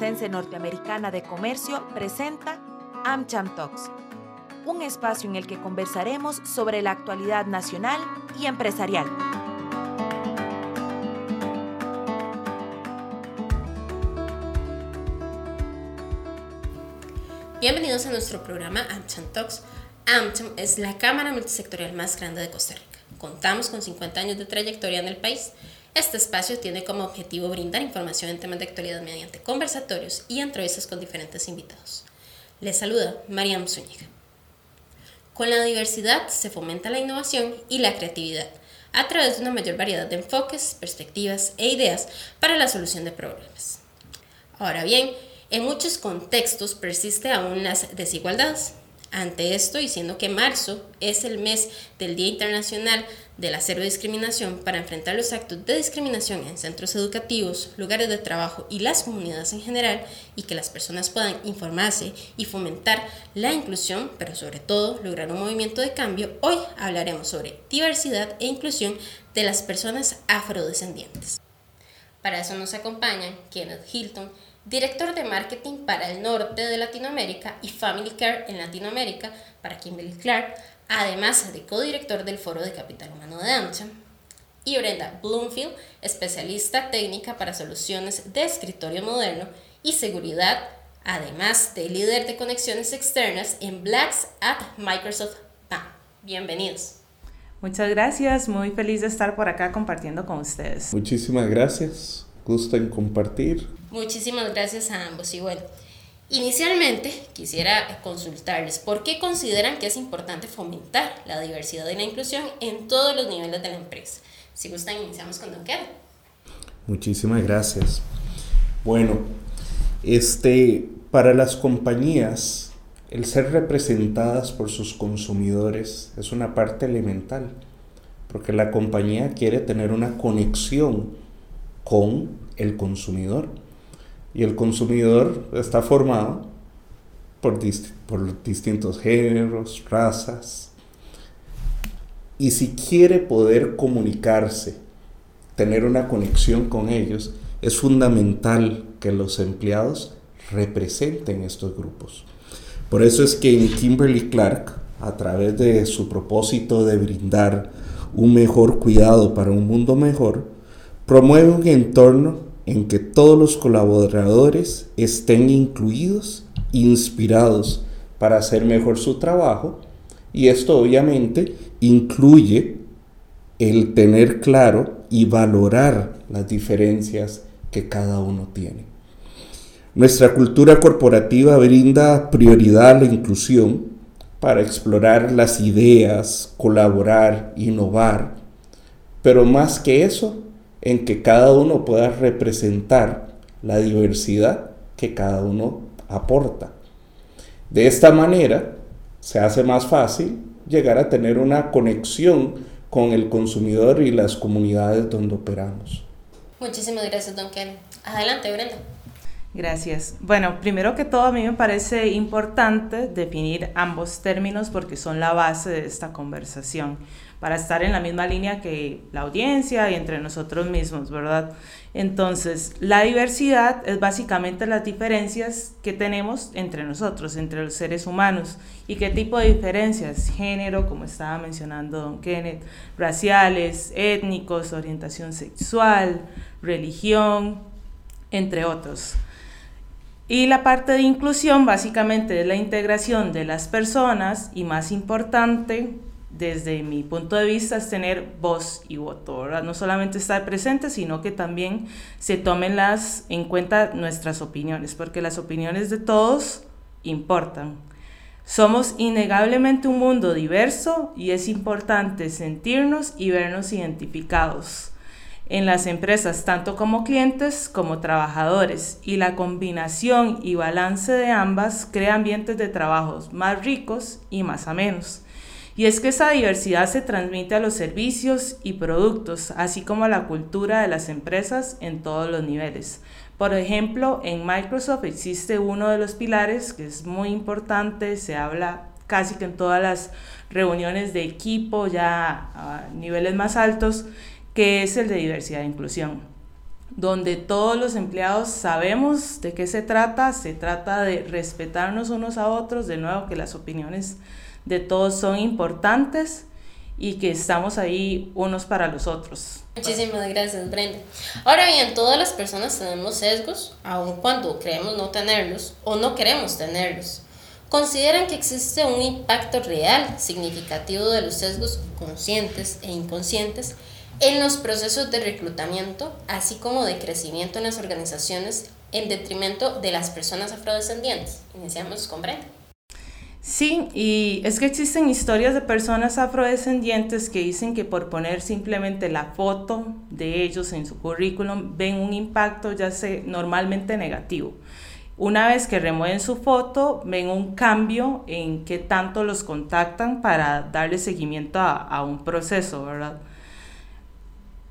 Norteamericana de Comercio presenta AmCham Talks, un espacio en el que conversaremos sobre la actualidad nacional y empresarial. Bienvenidos a nuestro programa AmCham Talks. AmCham es la cámara multisectorial más grande de Costa Rica. Contamos con 50 años de trayectoria en el país este espacio tiene como objetivo brindar información en temas de actualidad mediante conversatorios y entrevistas con diferentes invitados. Les saluda Mariam Zúñiga. Con la diversidad se fomenta la innovación y la creatividad a través de una mayor variedad de enfoques, perspectivas e ideas para la solución de problemas. Ahora bien, en muchos contextos persiste aún las desigualdades. Ante esto, y siendo que marzo es el mes del Día Internacional de la Cero Discriminación para enfrentar los actos de discriminación en centros educativos, lugares de trabajo y las comunidades en general, y que las personas puedan informarse y fomentar la inclusión, pero sobre todo lograr un movimiento de cambio, hoy hablaremos sobre diversidad e inclusión de las personas afrodescendientes. Para eso nos acompañan Kenneth Hilton, director de marketing para el norte de Latinoamérica y Family Care en Latinoamérica para Kimberly Clark, además de codirector del Foro de Capital Humano de AmCham, y Brenda Bloomfield, especialista técnica para soluciones de escritorio moderno y seguridad, además de líder de conexiones externas en Blacks at Microsoft PAM. Bienvenidos. Muchas gracias, muy feliz de estar por acá compartiendo con ustedes. Muchísimas gracias, gusto en compartir. Muchísimas gracias a ambos y bueno, inicialmente quisiera consultarles por qué consideran que es importante fomentar la diversidad y la inclusión en todos los niveles de la empresa. Si gustan, iniciamos con Don Kevin. Muchísimas gracias. Bueno, este, para las compañías, el ser representadas por sus consumidores es una parte elemental, porque la compañía quiere tener una conexión con el consumidor y el consumidor está formado por, distintos géneros, razas. Y si quiere poder comunicarse, tener una conexión con ellos, es fundamental que los empleados representen estos grupos. Por eso es que en Kimberly Clark, a través de su propósito de brindar un mejor cuidado para un mundo mejor, promueve un entorno en que todos los colaboradores estén incluidos, inspirados para hacer mejor su trabajo y esto obviamente incluye el tener claro y valorar las diferencias que cada uno tiene. Nuestra cultura corporativa brinda prioridad a la inclusión para explorar las ideas, colaborar, innovar, pero más que eso, en que cada uno pueda representar la diversidad que cada uno aporta. De esta manera se hace más fácil llegar a tener una conexión con el consumidor y las comunidades donde operamos. Muchísimas gracias, Don Ken. Adelante, Brenda. Gracias. Bueno, primero que todo a mí me parece importante definir ambos términos porque son la base de esta conversación para estar en la misma línea que la audiencia y entre nosotros mismos, ¿verdad? Entonces, la diversidad es básicamente las diferencias que tenemos entre nosotros, entre los seres humanos. ¿Y qué tipo de diferencias? Género, como estaba mencionando don Kenneth, raciales, étnicos, orientación sexual, religión, entre otros. Y la parte de inclusión básicamente es la integración de las personas y más importante, desde mi punto de vista es tener voz y voto, No solamente estar presente, sino que también se tomen las, en cuenta nuestras opiniones, porque las opiniones de todos importan. Somos innegablemente un mundo diverso y es importante sentirnos y vernos identificados en las empresas, tanto como clientes como trabajadores, y la combinación y balance de ambas crea ambientes de trabajos más ricos y más amenos. Y es que esa diversidad se transmite a los servicios y productos, así como a la cultura de las empresas en todos los niveles. Por ejemplo, en Microsoft existe uno de los pilares que es muy importante, se habla casi que en todas las reuniones de equipo ya a niveles más altos, que es el de diversidad e inclusión. donde todos los empleados sabemos de qué se trata, se trata de respetarnos unos a otros, de nuevo que las opiniones de todos son importantes y que estamos ahí unos para los otros. Muchísimas gracias, Brenda. Ahora bien, todas las personas tenemos sesgos, aun cuando creemos no tenerlos o no queremos tenerlos. ¿Consideran que existe un impacto real, significativo de los sesgos conscientes e inconscientes en los procesos de reclutamiento, así como de crecimiento en las organizaciones en detrimento de las personas afrodescendientes? Iniciamos con Brenda. Sí, y es que existen historias de personas afrodescendientes que dicen que por poner simplemente la foto de ellos en su currículum ven un impacto ya sé normalmente negativo. Una vez que remueven su foto, ven un cambio en qué tanto los contactan para darle seguimiento a, a un proceso, ¿verdad?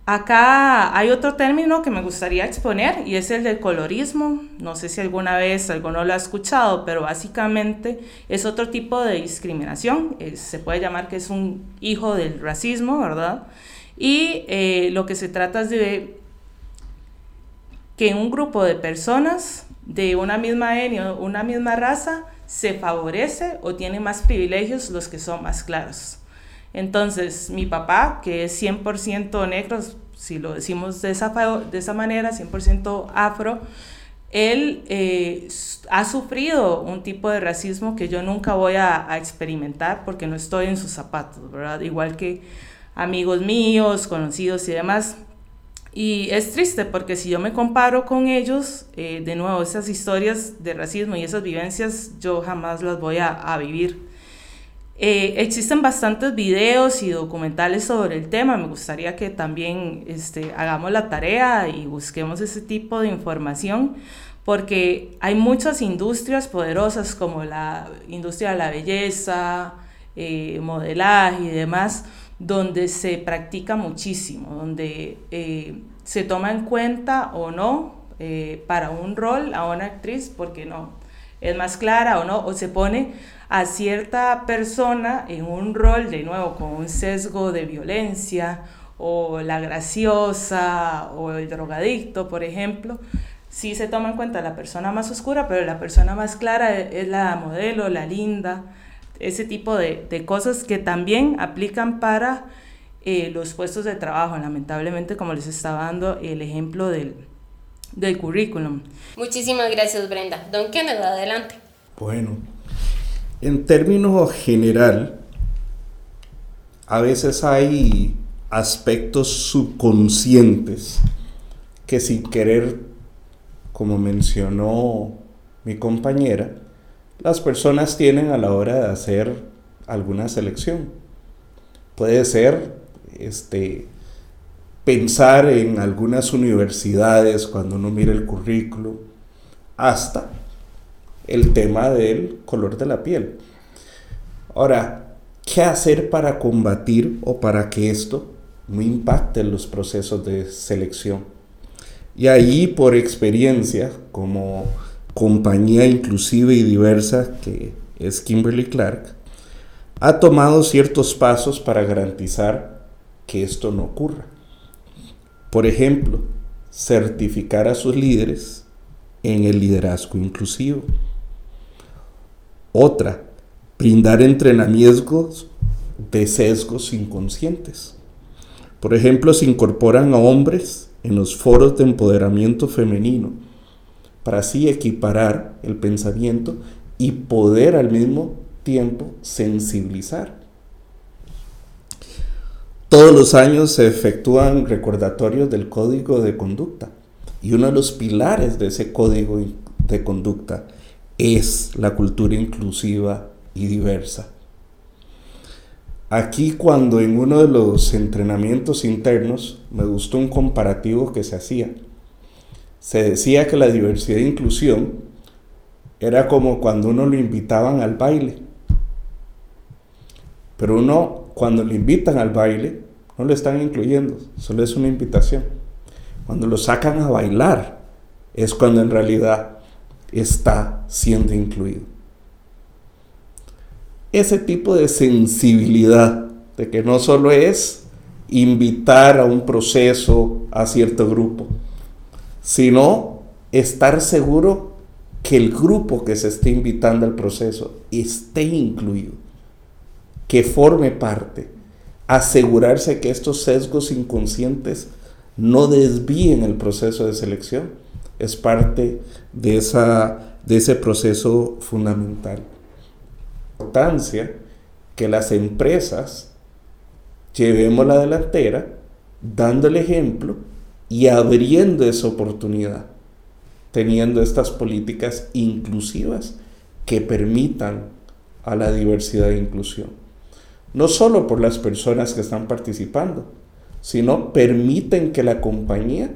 Acá hay otro término que me gustaría exponer y es el del colorismo. No sé si alguna vez alguno lo ha escuchado, pero básicamente es otro tipo de discriminación. se puede llamar que es un hijo del racismo, ¿verdad? Y eh, lo que se trata es de que un grupo de personas de una misma etnia, una misma raza, se favorece o tiene más privilegios los que son más claros. Entonces, mi papá, que es 100% negro, si lo decimos de esa, de esa manera, 100% afro, él eh, ha sufrido un tipo de racismo que yo nunca voy a, experimentar porque no estoy en sus zapatos, ¿verdad? Igual que amigos míos, conocidos y demás. Y es triste porque si yo me comparo con ellos, eh, de nuevo, esas historias de racismo y esas vivencias yo jamás las voy a vivir. Eh, existen bastantes videos y documentales sobre el tema. Me gustaría que también este, hagamos la tarea y busquemos ese tipo de información porque hay muchas industrias poderosas como la industria de la belleza, eh, modelaje y demás, donde se practica muchísimo, donde eh, se toma en cuenta o no para un rol a una actriz, porque no, es más clara o no, o se pone a cierta persona en un rol, de nuevo, con un sesgo de violencia, o la graciosa, o el drogadicto, por ejemplo, sí se toma en cuenta la persona más oscura, pero la persona más clara es la modelo, la linda, ese tipo de, de cosas que también aplican para eh, los puestos de trabajo, lamentablemente, como les estaba dando el ejemplo del, del currículum. Muchísimas gracias, Brenda. Don Kenneth, adelante. Bueno, en términos general, a veces hay aspectos subconscientes que sin querer, como mencionó mi compañera, las personas tienen a la hora de hacer alguna selección. Puede ser este, pensar en algunas universidades cuando uno mira el currículo, hasta el tema del color de la piel. Ahora, ¿qué hacer para combatir o para que esto no impacte en los procesos de selección? Y ahí, por experiencia, como compañía inclusiva y diversa que es Kimberly Clark, ha tomado ciertos pasos para garantizar que esto no ocurra. Por ejemplo, certificar a sus líderes en el liderazgo inclusivo. Otra, brindar entrenamientos de sesgos inconscientes. Por ejemplo, se incorporan a hombres en los foros de empoderamiento femenino para así equiparar el pensamiento y poder al mismo tiempo sensibilizar. Todos los años se efectúan recordatorios del código de conducta y uno de los pilares de ese código de conducta es la cultura inclusiva y diversa. Aquí cuando en uno de los entrenamientos internos me gustó un comparativo que se hacía. Se decía que la diversidad e inclusión era como cuando uno lo invitaban al baile. Pero uno cuando lo invitan al baile no lo están incluyendo, solo es una invitación. Cuando lo sacan a bailar es cuando en realidad está siendo incluido. Ese tipo de sensibilidad de que no solo es invitar a un proceso a cierto grupo, sino estar seguro que el grupo que se esté invitando al proceso esté incluido, que forme parte, asegurarse que estos sesgos inconscientes no desvíen el proceso de selección, es parte de, esa, de ese proceso fundamental. Importancia que las empresas llevemos la delantera dando el ejemplo y abriendo esa oportunidad, teniendo estas políticas inclusivas que permitan a la diversidad e inclusión. No solo por las personas que están participando, sino permiten que la compañía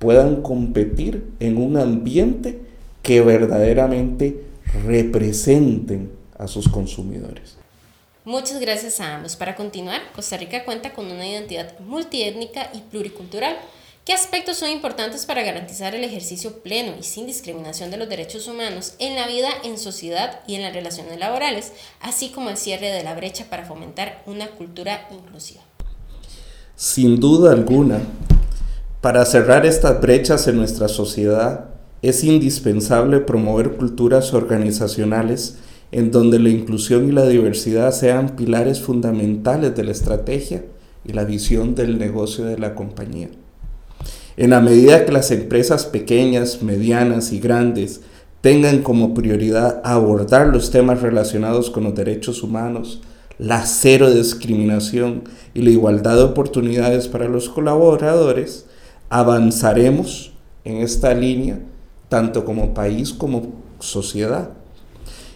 puedan competir en un ambiente que verdaderamente representen a sus consumidores. Muchas gracias a ambos. Para continuar, Costa Rica cuenta con una identidad multiétnica y pluricultural. ¿Qué aspectos son importantes para garantizar el ejercicio pleno y sin discriminación de los derechos humanos en la vida en sociedad y en las relaciones laborales, así como el cierre de la brecha para fomentar una cultura inclusiva? Sin duda alguna, para cerrar estas brechas en nuestra sociedad, es indispensable promover culturas organizacionales en donde la inclusión y la diversidad sean pilares fundamentales de la estrategia y la visión del negocio de la compañía. En la medida que las empresas pequeñas, medianas y grandes tengan como prioridad abordar los temas relacionados con los derechos humanos, la cero discriminación y la igualdad de oportunidades para los colaboradores, avanzaremos en esta línea tanto como país como sociedad.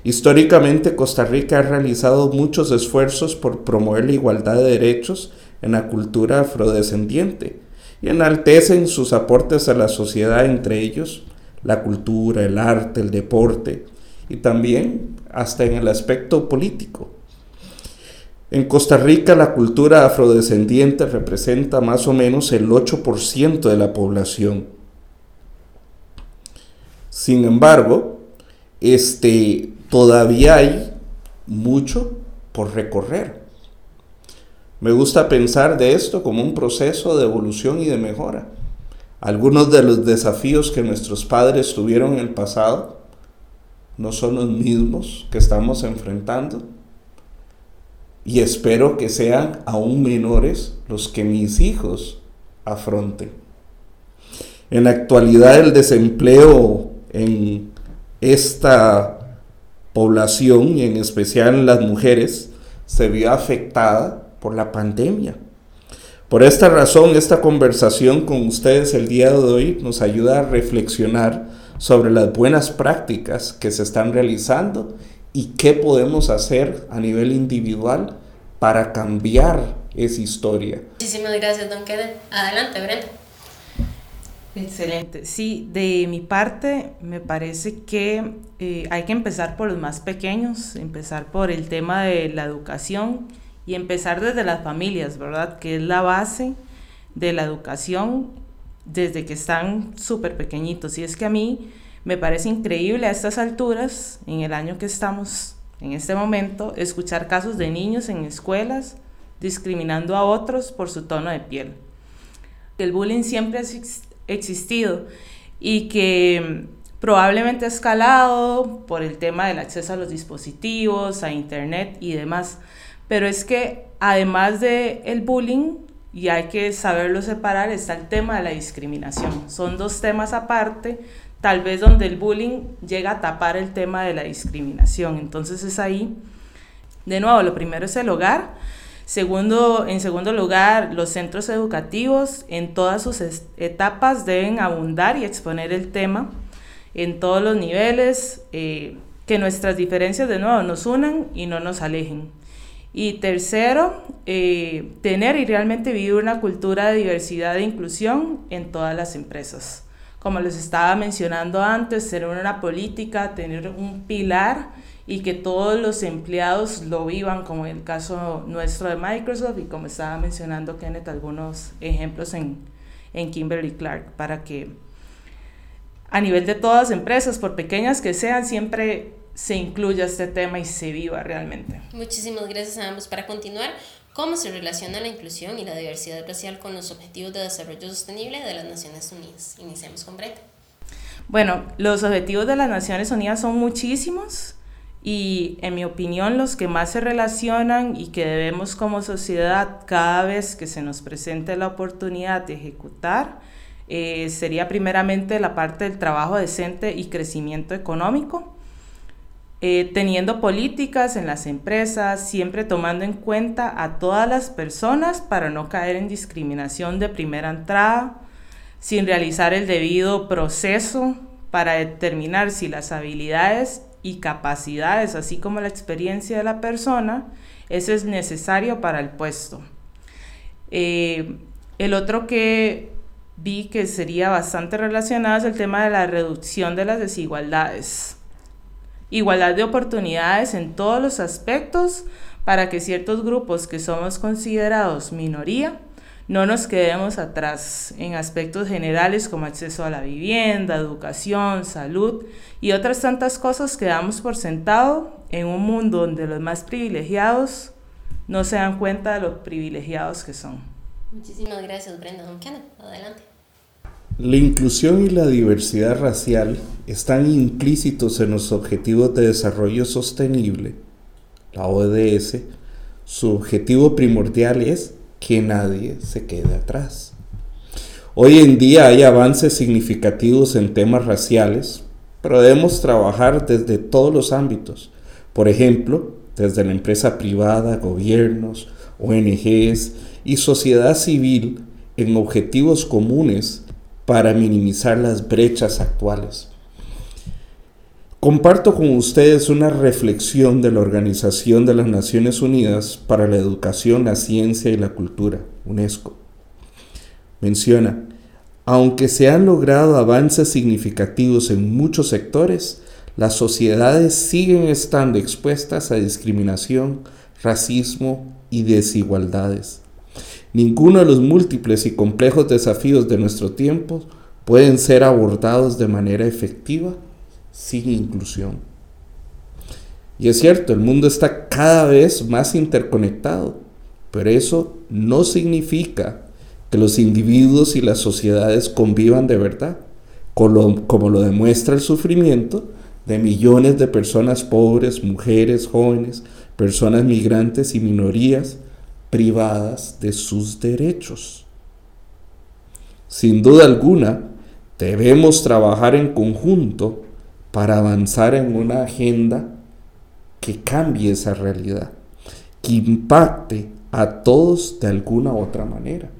Históricamente Costa Rica ha realizado muchos esfuerzos por promover la igualdad de derechos en la cultura afrodescendiente y enaltecen sus aportes a la sociedad, entre ellos la cultura, el arte, el deporte y también hasta en el aspecto político. En Costa Rica la cultura afrodescendiente representa más o menos el 8% de la población. Sin embargo, este, todavía hay mucho por recorrer. Me gusta pensar de esto como un proceso de evolución y de mejora. Algunos de los desafíos que nuestros padres tuvieron en el pasado no son los mismos que estamos enfrentando. Y espero que sean aún menores los que mis hijos afronten. En la actualidad el desempleo en esta población y en especial las mujeres se vio afectada por la pandemia. Por esta razón, esta conversación con ustedes el día de hoy nos ayuda a reflexionar sobre las buenas prácticas que se están realizando y qué podemos hacer a nivel individual para cambiar esa historia. Muchísimas gracias, don Keden. Adelante, Brenda. Excelente. Sí, de mi parte me parece que eh, hay que empezar por los más pequeños, empezar por el tema de la educación y empezar desde las familias, ¿verdad? Que es la base de la educación desde que están súper pequeñitos. Y es que a mí me parece increíble a estas alturas, en el año que estamos en este momento, escuchar casos de niños en escuelas discriminando a otros por su tono de piel. El bullying siempre existido y que probablemente ha escalado por el tema del acceso a los dispositivos, a internet y demás. Pero es que además del el bullying, y hay que saberlo separar, está el tema de la discriminación. Son dos temas aparte, tal vez donde el bullying llega a tapar el tema de la discriminación. Entonces es ahí, de nuevo, lo primero es el hogar, Segundo, en segundo lugar, los centros educativos en todas sus etapas deben abundar y exponer el tema en todos los niveles, eh, que nuestras diferencias de nuevo nos unan y no nos alejen. Y tercero, eh, tener y realmente vivir una cultura de diversidad e inclusión en todas las empresas. Como les estaba mencionando antes, ser una política, tener un pilar y que todos los empleados lo vivan, como en el caso nuestro de Microsoft y como estaba mencionando Kenneth, algunos ejemplos en, en Kimberly Clark, para que a nivel de todas las empresas, por pequeñas que sean, siempre se incluya este tema y se viva realmente. Muchísimas gracias a ambos. Para continuar, ¿Cómo se relaciona la inclusión y la diversidad racial con los Objetivos de Desarrollo Sostenible de las Naciones Unidas? Iniciamos con Brenda. Bueno, los Objetivos de las Naciones Unidas son muchísimos y en mi opinión los que más se relacionan y que debemos como sociedad cada vez que se nos presente la oportunidad de ejecutar eh, sería primeramente la parte del trabajo decente y crecimiento económico, eh, teniendo políticas en las empresas, siempre tomando en cuenta a todas las personas para no caer en discriminación de primera entrada, sin realizar el debido proceso para determinar si las habilidades y capacidades, así como la experiencia de la persona, eso es necesario para el puesto. Eh, el otro que vi que sería bastante relacionado es el tema de la reducción de las desigualdades. Igualdad de oportunidades en todos los aspectos para que ciertos grupos que somos considerados minoría no nos quedemos atrás en aspectos generales como acceso a la vivienda, educación, salud y otras tantas cosas que damos por sentado en un mundo donde los más privilegiados no se dan cuenta de los privilegiados que son. Muchísimas gracias, Brenda. Don Kenneth, adelante. La inclusión y la diversidad racial están implícitos en los Objetivos de Desarrollo Sostenible, la ODS. Su objetivo primordial es que nadie se quede atrás. Hoy en día hay avances significativos en temas raciales, pero debemos trabajar desde todos los ámbitos. Por ejemplo, desde la empresa privada, gobiernos, ONGs y sociedad civil en objetivos comunes para minimizar las brechas actuales. Comparto con ustedes una reflexión de la Organización de las Naciones Unidas para la Educación, la Ciencia y la Cultura, UNESCO. Menciona, aunque se han logrado avances significativos en muchos sectores, las sociedades siguen estando expuestas a discriminación, racismo y desigualdades. Ninguno de los múltiples y complejos desafíos de nuestro tiempo pueden ser abordados de manera efectiva sin inclusión. Y es cierto, el mundo está cada vez más interconectado, pero eso no significa que los individuos y las sociedades convivan de verdad, como lo, demuestra el sufrimiento de millones de personas pobres, mujeres, jóvenes, personas migrantes y minorías privadas de sus derechos. Sin duda alguna, debemos trabajar en conjunto para avanzar en una agenda que cambie esa realidad, que impacte a todos de alguna u otra manera.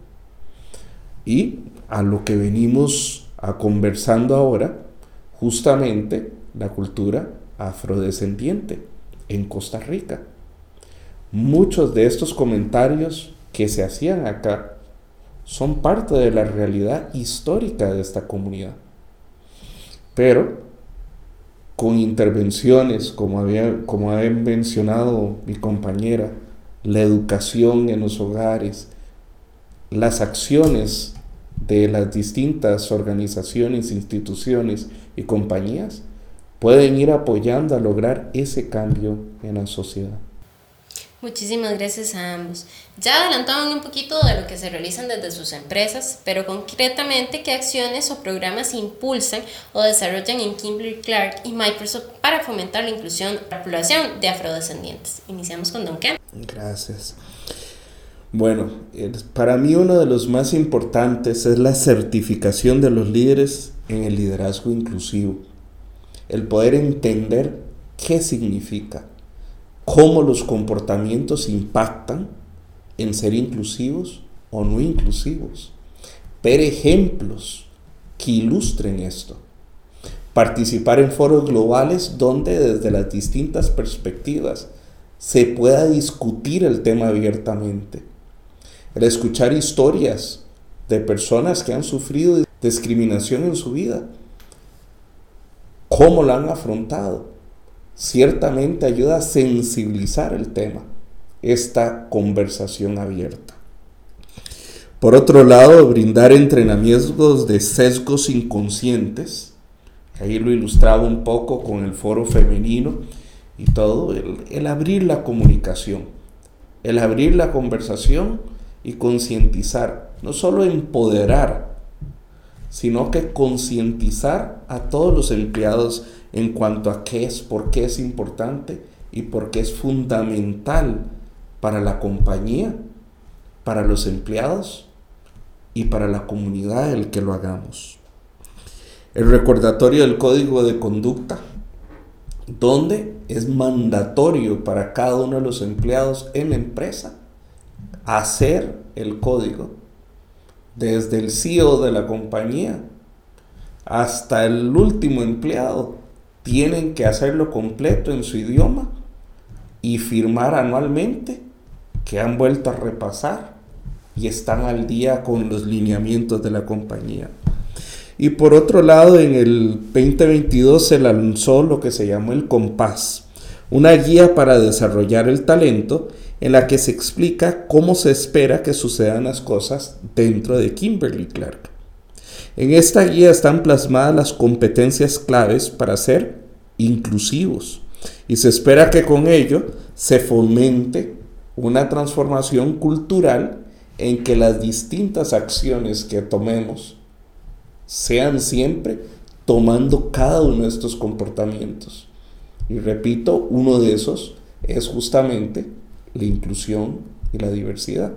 Y a lo que venimos a conversando ahora, justamente la cultura afrodescendiente en Costa Rica. Muchos de estos comentarios que se hacían acá son parte de la realidad histórica de esta comunidad. Pero con intervenciones, como, había, como ha mencionado mi compañera, la educación en los hogares, las acciones de las distintas organizaciones, instituciones y compañías pueden ir apoyando a lograr ese cambio en la sociedad. Muchísimas gracias a ambos. Ya adelantaban un poquito de lo que se realizan desde sus empresas, pero concretamente qué acciones o programas impulsan o desarrollan en Kimberly Clark y Microsoft para fomentar la inclusión de la población de afrodescendientes. Iniciamos con Don Ken. Gracias. Bueno, para mí uno de los más importantes es la certificación de los líderes en el liderazgo inclusivo. El poder entender qué significa cómo los comportamientos impactan en ser inclusivos o no inclusivos. Ver ejemplos que ilustren esto. Participar en foros globales donde desde las distintas perspectivas se pueda discutir el tema abiertamente. El escuchar historias de personas que han sufrido discriminación en su vida. Cómo la han afrontado ciertamente ayuda a sensibilizar el tema, esta conversación abierta. Por otro lado, brindar entrenamientos de sesgos inconscientes, ahí lo ilustraba un poco con el foro femenino y todo, el, abrir la comunicación, el abrir la conversación y concientizar, no solo empoderar, sino que concientizar a todos los empleados en cuanto a qué es, por qué es importante y por qué es fundamental para la compañía, para los empleados y para la comunidad el que lo hagamos. El recordatorio del código de conducta, donde es mandatorio para cada uno de los empleados en la empresa hacer el código, desde el CEO de la compañía hasta el último empleado, tienen que hacerlo completo en su idioma y firmar anualmente que han vuelto a repasar y están al día con los lineamientos de la compañía. Y por otro lado, en el 2022 se lanzó lo que se llamó el Compás, una guía para desarrollar el talento en la que se explica cómo se espera que sucedan las cosas dentro de Kimberly Clark. En esta guía están plasmadas las competencias claves para ser inclusivos y se espera que con ello se fomente una transformación cultural en que las distintas acciones que tomemos sean siempre tomando cada uno de estos comportamientos. Y repito, uno de esos es justamente la inclusión y la diversidad.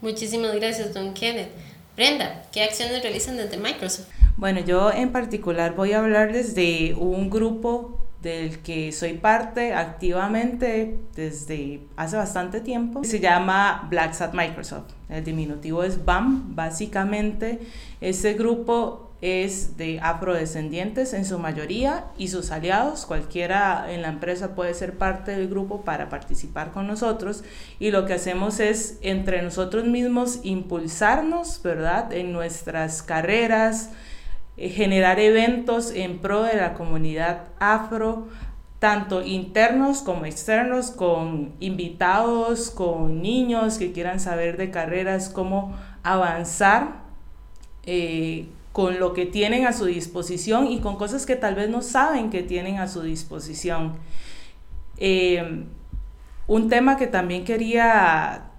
Muchísimas gracias, don Kenneth. Brenda, ¿qué acciones realizan desde Microsoft? Bueno, yo en particular voy a hablarles de un grupo del que soy parte activamente desde hace bastante tiempo. Se llama Blacks at Microsoft. El diminutivo es BAM. Básicamente, ese grupo es de afrodescendientes en su mayoría y sus aliados. Cualquiera en la empresa puede ser parte del grupo para participar con nosotros. Y lo que hacemos es entre nosotros mismos impulsarnos, ¿verdad? En nuestras carreras eh, generar eventos en pro de la comunidad afro, tanto internos como externos, con invitados, con niños que quieran saber de carreras, cómo avanzar eh, con lo que tienen a su disposición y con cosas que tal vez no saben que tienen a su disposición. Eh, un tema que también quería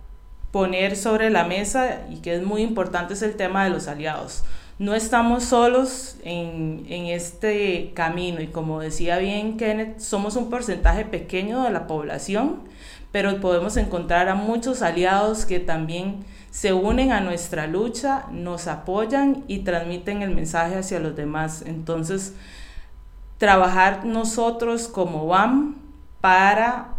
poner sobre la mesa y que es muy importante es el tema de los aliados no estamos solos en, este camino y como decía bien Kenneth, somos un porcentaje pequeño de la población, pero podemos encontrar a muchos aliados que también se unen a nuestra lucha, nos apoyan y transmiten el mensaje hacia los demás. Entonces, trabajar nosotros como BAM para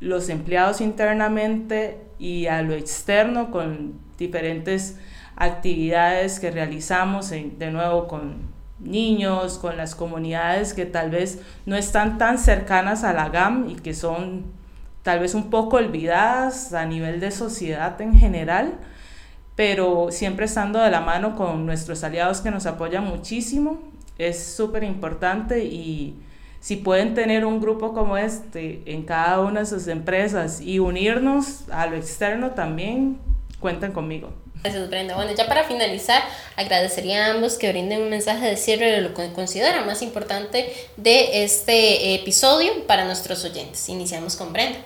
los empleados internamente y a lo externo con diferentes actividades que realizamos de nuevo con niños, con las comunidades que tal vez no están tan cercanas a la GAM y que son tal vez un poco olvidadas a nivel de sociedad en general, pero siempre estando de la mano con nuestros aliados que nos apoyan muchísimo, es súper importante y si pueden tener un grupo como este en cada una de sus empresas y unirnos a lo externo también, cuenten conmigo. Gracias, Brenda. Bueno, ya para finalizar, agradecería a ambos que brinden un mensaje de cierre de lo que considera más importante de este episodio para nuestros oyentes. Iniciamos con Brenda.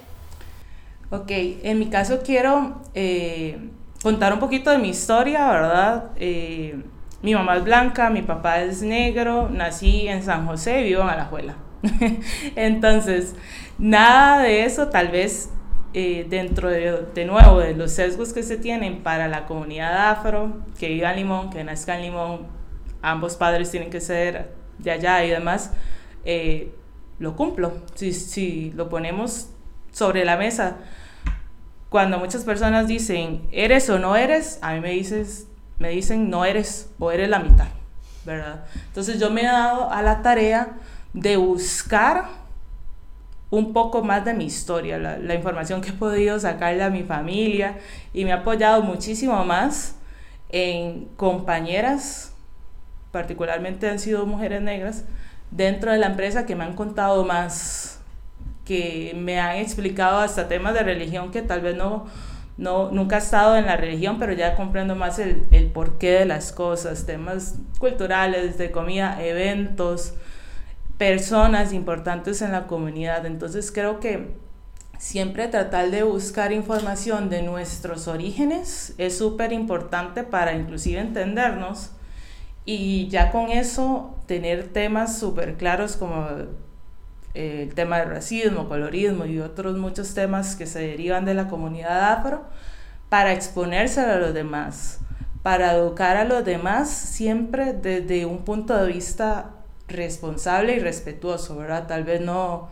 Ok, en mi caso quiero eh, contar un poquito de mi historia, ¿verdad? Eh, mi mamá es blanca, mi papá es negro, nací en San José y vivo en Alajuela. Entonces, nada de eso tal vez eh, dentro de, nuevo de los sesgos que se tienen para la comunidad afro, que viva en Limón, que nazca en Limón, ambos padres tienen que ser de allá y demás, eh, lo cumplo. Si, si lo ponemos sobre la mesa, cuando muchas personas dicen, ¿eres o no eres? A mí me, dices, me dicen, no eres o eres la mitad, ¿verdad? Entonces yo me he dado a la tarea de buscar un poco más de mi historia, la, información que he podido sacarle a mi familia y me ha apoyado muchísimo más en compañeras, particularmente han sido mujeres negras, dentro de la empresa que me han contado más, que me han explicado hasta temas de religión que tal vez no, no nunca he estado en la religión, pero ya comprendo más el, el porqué de las cosas, temas culturales, de comida, eventos, personas importantes en la comunidad. Entonces creo que siempre tratar de buscar información de nuestros orígenes es súper importante para inclusive entendernos y ya con eso tener temas súper claros como el tema del racismo, colorismo y otros muchos temas que se derivan de la comunidad afro para exponerse a los demás, para educar a los demás siempre desde un punto de vista responsable y respetuoso, ¿verdad? Tal vez no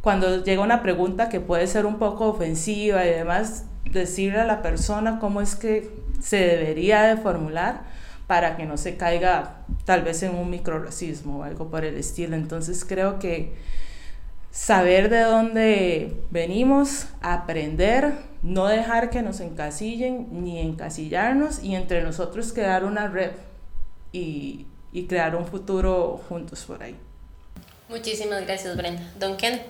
cuando llega una pregunta que puede ser un poco ofensiva y demás, decirle a la persona cómo es que se debería de formular para que no se caiga tal vez en un microracismo o algo por el estilo. Entonces creo que saber de dónde venimos, aprender, no dejar que nos encasillen ni encasillarnos y entre nosotros crear una red y, y crear un futuro juntos por ahí. Muchísimas gracias Brenda. Don Ken.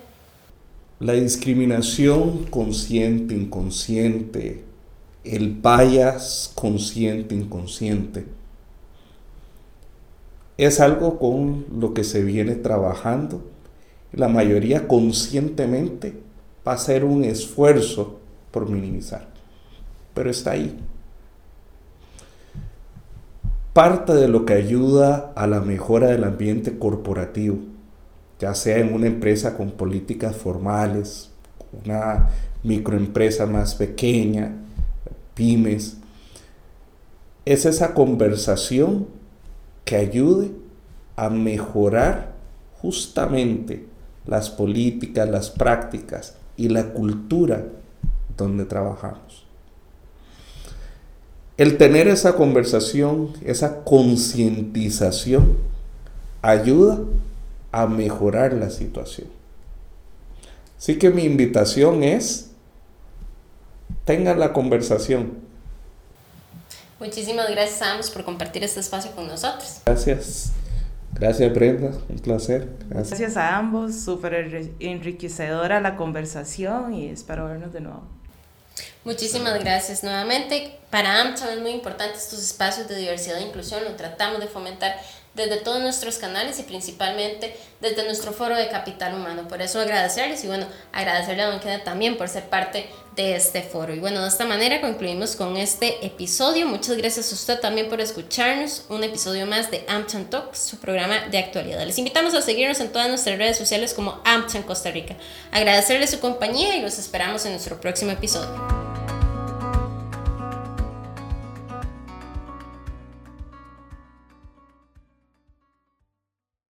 La discriminación consciente, inconsciente, el bias consciente, inconsciente, es algo con lo que se viene trabajando. La mayoría conscientemente va a hacer un esfuerzo por minimizar, pero está ahí. Parte de lo que ayuda a la mejora del ambiente corporativo ya sea en una empresa con políticas formales, una microempresa más pequeña, pymes, es esa conversación que ayude a mejorar justamente las políticas, las prácticas y la cultura donde trabajamos. El tener esa conversación, esa concientización, ayuda a mejorar la situación. Así que mi invitación es, tengan la conversación. Muchísimas gracias a ambos por compartir este espacio con nosotros. Gracias. Gracias Brenda, un placer. Gracias, a ambos, súper enriquecedora la conversación y espero vernos de nuevo. Muchísimas gracias nuevamente. Para AMCHA es muy importante estos espacios de diversidad e inclusión, lo tratamos de fomentar desde todos nuestros canales y principalmente desde nuestro foro de capital humano. Por eso agradecerles y bueno, agradecerle a Don Kenneth también por ser parte de este foro. Y bueno, de esta manera concluimos con este episodio. Muchas gracias a usted también por escucharnos. Un episodio más de AmChan Talks, su programa de actualidad. Les invitamos a seguirnos en todas nuestras redes sociales como AmChan Costa Rica. Agradecerle su compañía y los esperamos en nuestro próximo episodio.